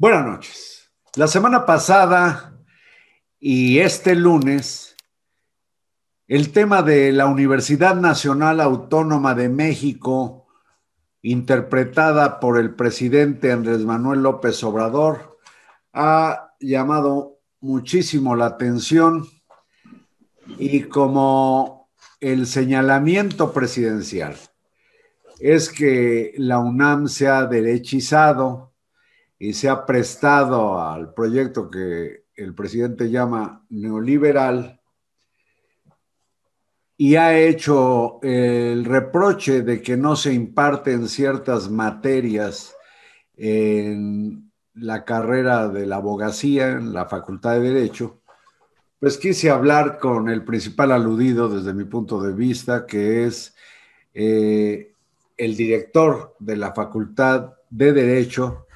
Buenas noches. La semana pasada y este lunes, el tema de la Universidad Nacional Autónoma de México, interpretada por el presidente Andrés Manuel López Obrador, ha llamado muchísimo la atención y como el señalamiento presidencial es que la UNAM se ha derechizado, y se ha prestado al proyecto que el presidente llama neoliberal y ha hecho el reproche de que no se imparten ciertas materias en la carrera de la abogacía, en la Facultad de Derecho, pues quise hablar con el principal aludido desde mi punto de vista, que es eh, el director de la Facultad de Derecho,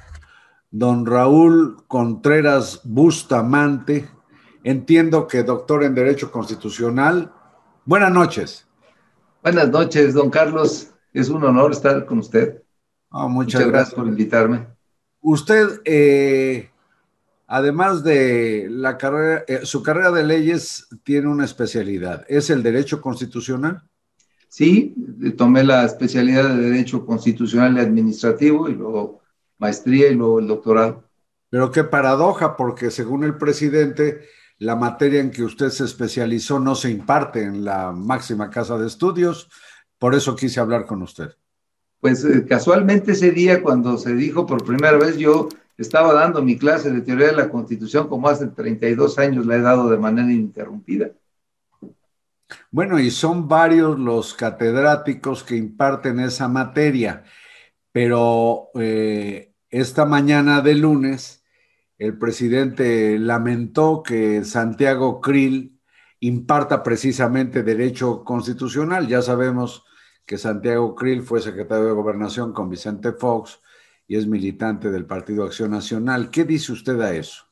don Raúl Contreras Bustamante. Entiendo que doctor en Derecho Constitucional. Buenas noches. Buenas noches, don Carlos. Es un honor estar con usted. muchas, muchas gracias. por invitarme. Usted, eh, además de la carrera, eh, su carrera de leyes tiene una especialidad. ¿Es el Derecho Constitucional? Sí, tomé la especialidad de Derecho Constitucional y Administrativo y luego maestría y luego el doctorado. Pero qué paradoja, porque según el presidente, la materia en que usted se especializó no se imparte en la máxima casa de estudios, por eso quise hablar con usted. Pues eh, casualmente ese día cuando se dijo por primera vez, yo estaba dando mi clase de teoría de la Constitución como hace 32 años la he dado de manera ininterrumpida. Bueno, y son varios los catedráticos que imparten esa materia, pero eh, esta mañana de lunes, el presidente lamentó que Santiago Krill imparta precisamente derecho constitucional. Ya sabemos que Santiago Krill fue secretario de Gobernación con Vicente Fox y es militante del Partido Acción Nacional. ¿Qué dice usted a eso?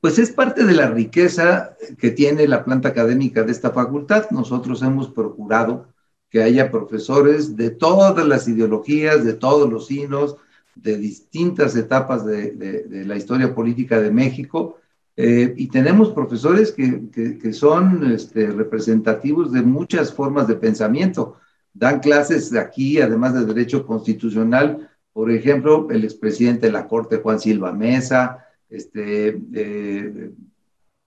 Pues es parte de la riqueza que tiene la planta académica de esta facultad. Nosotros hemos procurado que haya profesores de todas las ideologías, de todos los signos, de distintas etapas de, la historia política de México. Eh, y tenemos profesores que, son este, representativos de muchas formas de pensamiento. Dan clases aquí, además de Derecho Constitucional, por ejemplo, el expresidente de la Corte, Juan Silva Mesa, este, eh,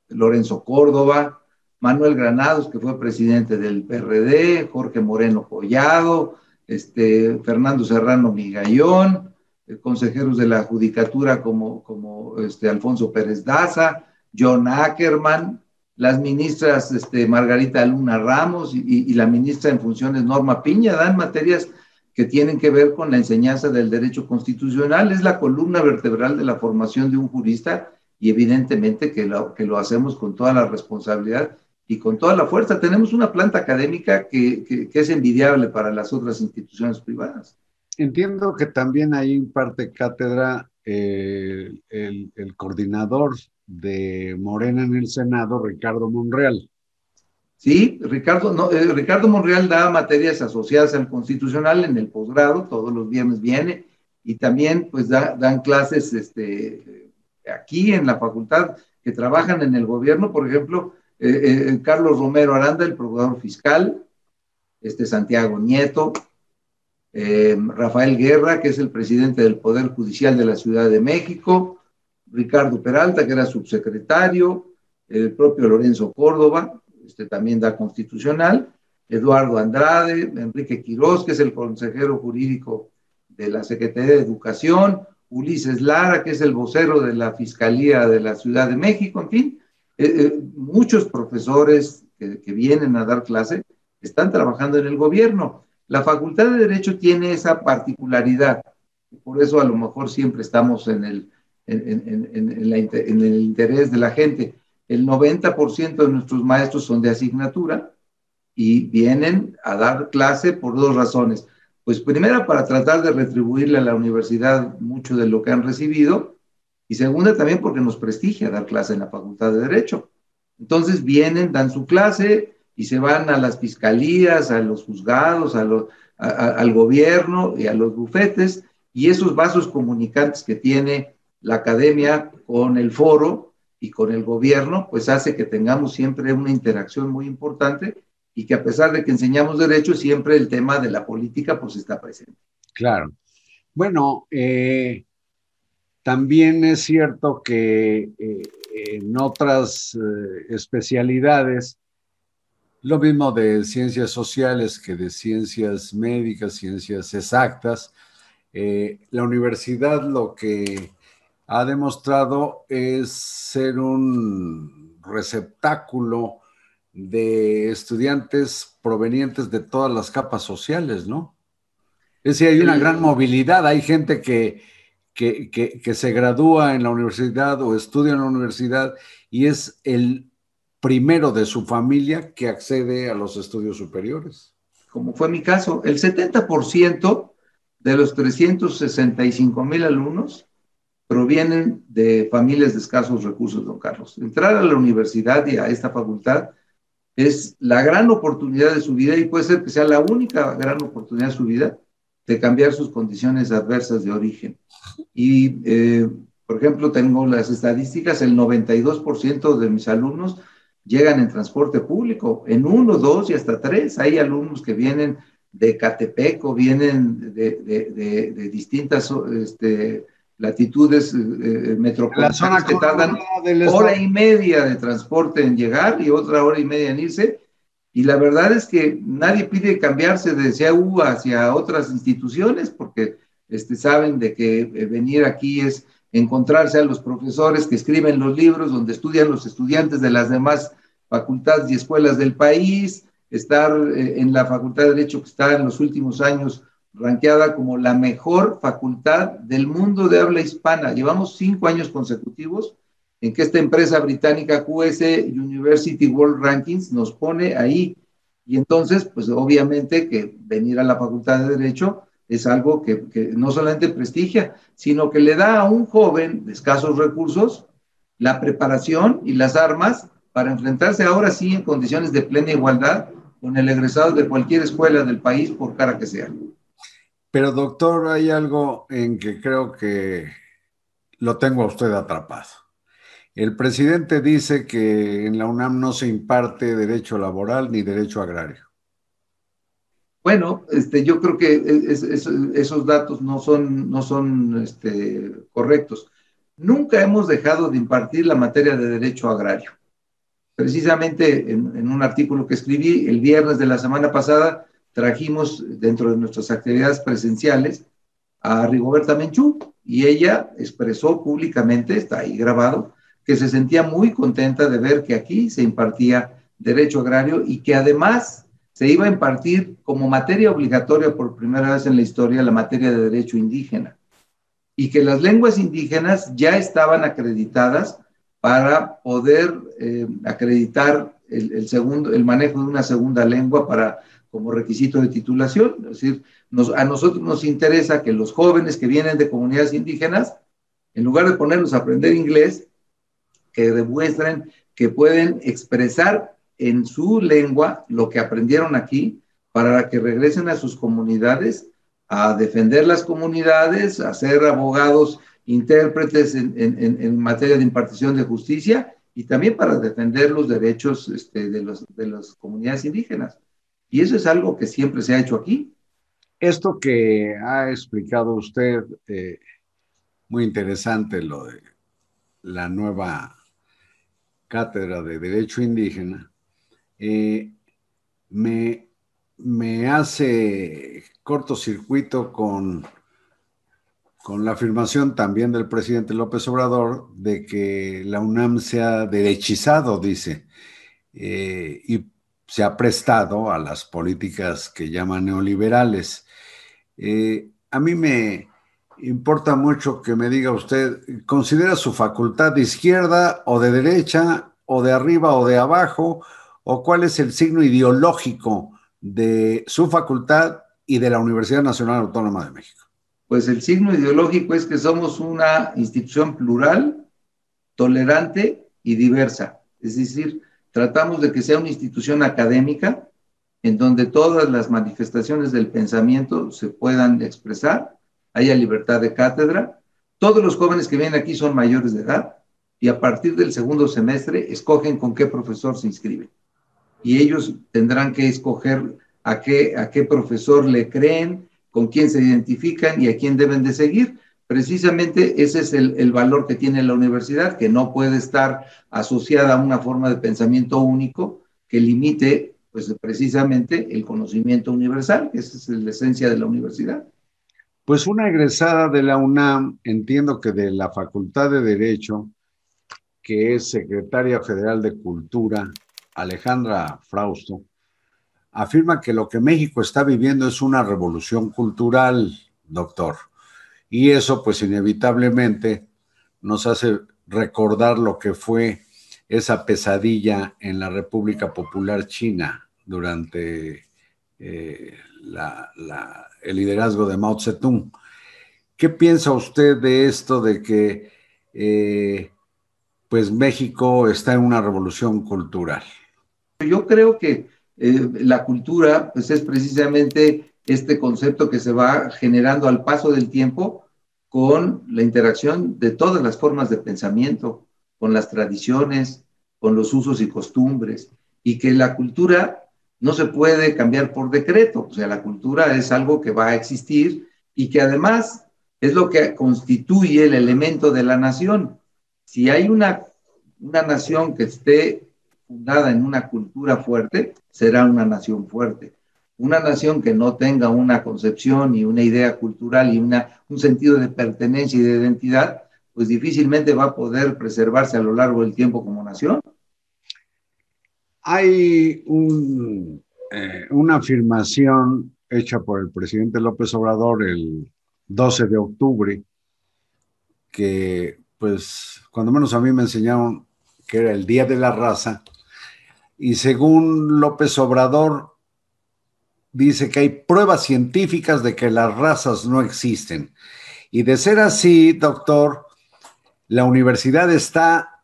Lorenzo Córdoba, Manuel Granados, que fue presidente del PRD, Jorge Moreno Collado, este, Fernando Serrano Migallón, consejeros de la Judicatura como, como este, Alfonso Pérez Daza, John Ackerman, las ministras este, Margarita Luna Ramos y, la ministra en funciones Norma Piña, dan materias que tienen que ver con la enseñanza del derecho constitucional. Es la columna vertebral de la formación de un jurista y evidentemente que lo, que lo hacemos con toda la responsabilidad y con toda la fuerza. Tenemos una planta académica que, que es envidiable para las otras instituciones privadas. Entiendo que también hay imparte cátedra eh, el, coordinador de Morena en el Senado, Ricardo Monreal. Sí, Ricardo, no, eh, Ricardo Monreal da materias asociadas al constitucional en el posgrado, todos los viernes viene, y también pues dan clases este, aquí en la facultad que trabajan en el gobierno, por ejemplo, eh, Carlos Romero Aranda, el procurador fiscal, este Santiago Nieto, eh, Rafael Guerra, que es el presidente del Poder Judicial de la Ciudad de México, Ricardo Peralta, que era subsecretario, el propio Lorenzo Córdoba, este también da constitucional, Eduardo Andrade, Enrique Quirós, que es el consejero jurídico de la Secretaría de Educación, Ulises Lara, que es el vocero de la Fiscalía de la Ciudad de México, en fin, eh, eh, muchos profesores que, que, vienen a dar clase están trabajando en el gobierno. La Facultad de Derecho tiene esa particularidad, por eso a lo mejor siempre estamos en el, en, el interés de la gente. El 90% de nuestros maestros son de asignatura y vienen a dar clase por dos razones. Pues primera, para tratar de retribuirle a la universidad mucho de lo que han recibido, y segunda, también porque nos prestigia dar clase en la Facultad de Derecho. Entonces vienen, dan su clase, y se van a las fiscalías, a los juzgados, a al gobierno y a los bufetes, y esos vasos comunicantes que tiene la academia con el foro y con el gobierno, pues hace que tengamos siempre una interacción muy importante y que a pesar de que enseñamos derecho, siempre el tema de la política pues está presente. Claro. Bueno, eh, también es cierto que eh, en otras eh, especialidades, lo mismo de ciencias sociales que de ciencias médicas, ciencias exactas, la universidad lo que ha demostrado es ser un receptáculo de estudiantes provenientes de todas las capas sociales, ¿no? Es decir, hay una gran movilidad, hay gente que, que, se gradúa en la universidad o estudia en la universidad y es el primero de su familia que accede a los estudios superiores. Como fue mi caso, el 70% de los 365 mil alumnos provienen de familias de escasos recursos, don Carlos. Entrar a la universidad y a esta facultad es la gran oportunidad de su vida y puede ser que sea la única gran oportunidad de su vida de cambiar sus condiciones adversas de origen. Y, eh, por ejemplo, tengo las estadísticas, el 92% de mis alumnos llegan en transporte público, en uno, dos y hasta tres. Hay alumnos que vienen de Catepec o vienen de, de, de distintas este, latitudes eh, eh metropolitanas que tardan hora y media de transporte en llegar y otra hora y media en irse. Y la verdad es que nadie pide cambiarse de CAU hacia otras instituciones porque este, saben de que eh, venir aquí es encontrarse a los profesores que escriben los libros donde estudian los estudiantes de las demás facultades y escuelas del país, estar eh, en la Facultad de Derecho que está en los últimos años ranqueada como la mejor facultad del mundo de habla hispana. Llevamos cinco años consecutivos en que esta empresa británica QS University World Rankings nos pone ahí. Y entonces, pues obviamente que venir a la Facultad de Derecho es algo que, no solamente prestigia, sino que le da a un joven de escasos recursos la preparación y las armas para enfrentarse ahora sí en condiciones de plena igualdad con el egresado de cualquier escuela del país, por cara que sea. Pero doctor, hay algo en que creo que lo tengo a usted atrapado. El presidente dice que en la UNAM no se imparte derecho laboral ni derecho agrario. Bueno, este, yo creo que esos datos no son, no son este, correctos. Nunca hemos dejado de impartir la materia de derecho agrario. Precisamente en, en un artículo que escribí el viernes de la semana pasada, trajimos dentro de nuestras actividades presenciales a Rigoberta Menchú y ella expresó públicamente, está ahí grabado, que se sentía muy contenta de ver que aquí se impartía derecho agrario y que además se iba a impartir como materia obligatoria por primera vez en la historia la materia de derecho indígena y que las lenguas indígenas ya estaban acreditadas para poder eh, acreditar el, segundo, el manejo de una segunda lengua para como requisito de titulación. Es decir, a nosotros nos interesa que los jóvenes que vienen de comunidades indígenas, en lugar de ponerlos a aprender inglés, que demuestren que pueden expresar en su lengua lo que aprendieron aquí para que regresen a sus comunidades a defender las comunidades, a ser abogados intérpretes en, materia de impartición de justicia y también para defender los derechos este, de, los, de las comunidades indígenas. Y eso es algo que siempre se ha hecho aquí. Esto que ha explicado usted, eh, muy interesante lo de la nueva cátedra de Derecho Indígena, eh, me, me hace cortocircuito con, con la afirmación también del presidente López Obrador de que la UNAM se ha derechizado, dice, eh, y se ha prestado a las políticas que llaman neoliberales. Eh, a mí me importa mucho que me diga usted, ¿considera su facultad de izquierda o de derecha o de arriba o de abajo? ¿O cuál es el signo ideológico de su facultad y de la Universidad Nacional Autónoma de México? Pues el signo ideológico es que somos una institución plural, tolerante y diversa. Es decir, Tratamos de que sea una institución académica en donde todas las manifestaciones del pensamiento se puedan expresar, haya libertad de cátedra, Todos los jóvenes que vienen aquí son mayores de edad y a partir del segundo semestre escogen con qué profesor se inscriben. Y ellos tendrán que escoger a qué, a qué profesor le creen, con quién se identifican y a quién deben de seguir. Precisamente ese es el, el, valor que tiene la universidad, que no puede estar asociada a una forma de pensamiento único que limite, pues precisamente, el conocimiento universal, que esa es la esencia de la universidad. Pues una egresada de la UNAM, entiendo que de la Facultad de Derecho, que es secretaria federal de Cultura, Alejandra Frausto, afirma que lo que México está viviendo es una revolución cultural, doctor. Y eso pues inevitablemente nos hace recordar lo que fue esa pesadilla en la República Popular China durante eh, el liderazgo de Mao Zedong. ¿Qué piensa usted de esto de que eh, pues México está en una revolución cultural? Yo creo que eh, la cultura pues es precisamente este concepto que se va generando al paso del tiempo con la interacción de todas las formas de pensamiento, con las tradiciones, con los usos y costumbres, y que la cultura no se puede cambiar por decreto, o sea, la cultura es algo que va a existir y que además es lo que constituye el elemento de la nación. Si hay una, una nación que esté fundada en una cultura fuerte, será una nación fuerte. Una nación que no tenga una concepción y una idea cultural y una, un sentido de pertenencia y de identidad, pues difícilmente va a poder preservarse a lo largo del tiempo como nación. Hay eh, una afirmación hecha por el presidente López Obrador el 12 de octubre, que pues cuando menos a mí me enseñaron que era el Día de la Raza, y según López Obrador, dice que hay pruebas científicas de que las razas no existen. Y de ser así, doctor, la universidad está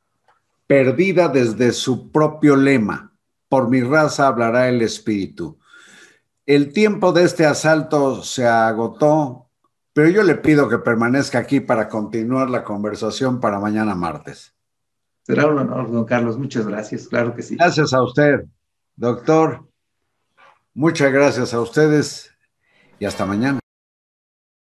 perdida desde su propio lema. Por mi raza hablará el espíritu. El tiempo de este asalto se agotó, pero yo le pido que permanezca aquí para continuar la conversación para mañana martes. Será un honor, don Carlos. Muchas gracias, claro que sí. Gracias a usted, doctor. Muchas gracias a ustedes y hasta mañana.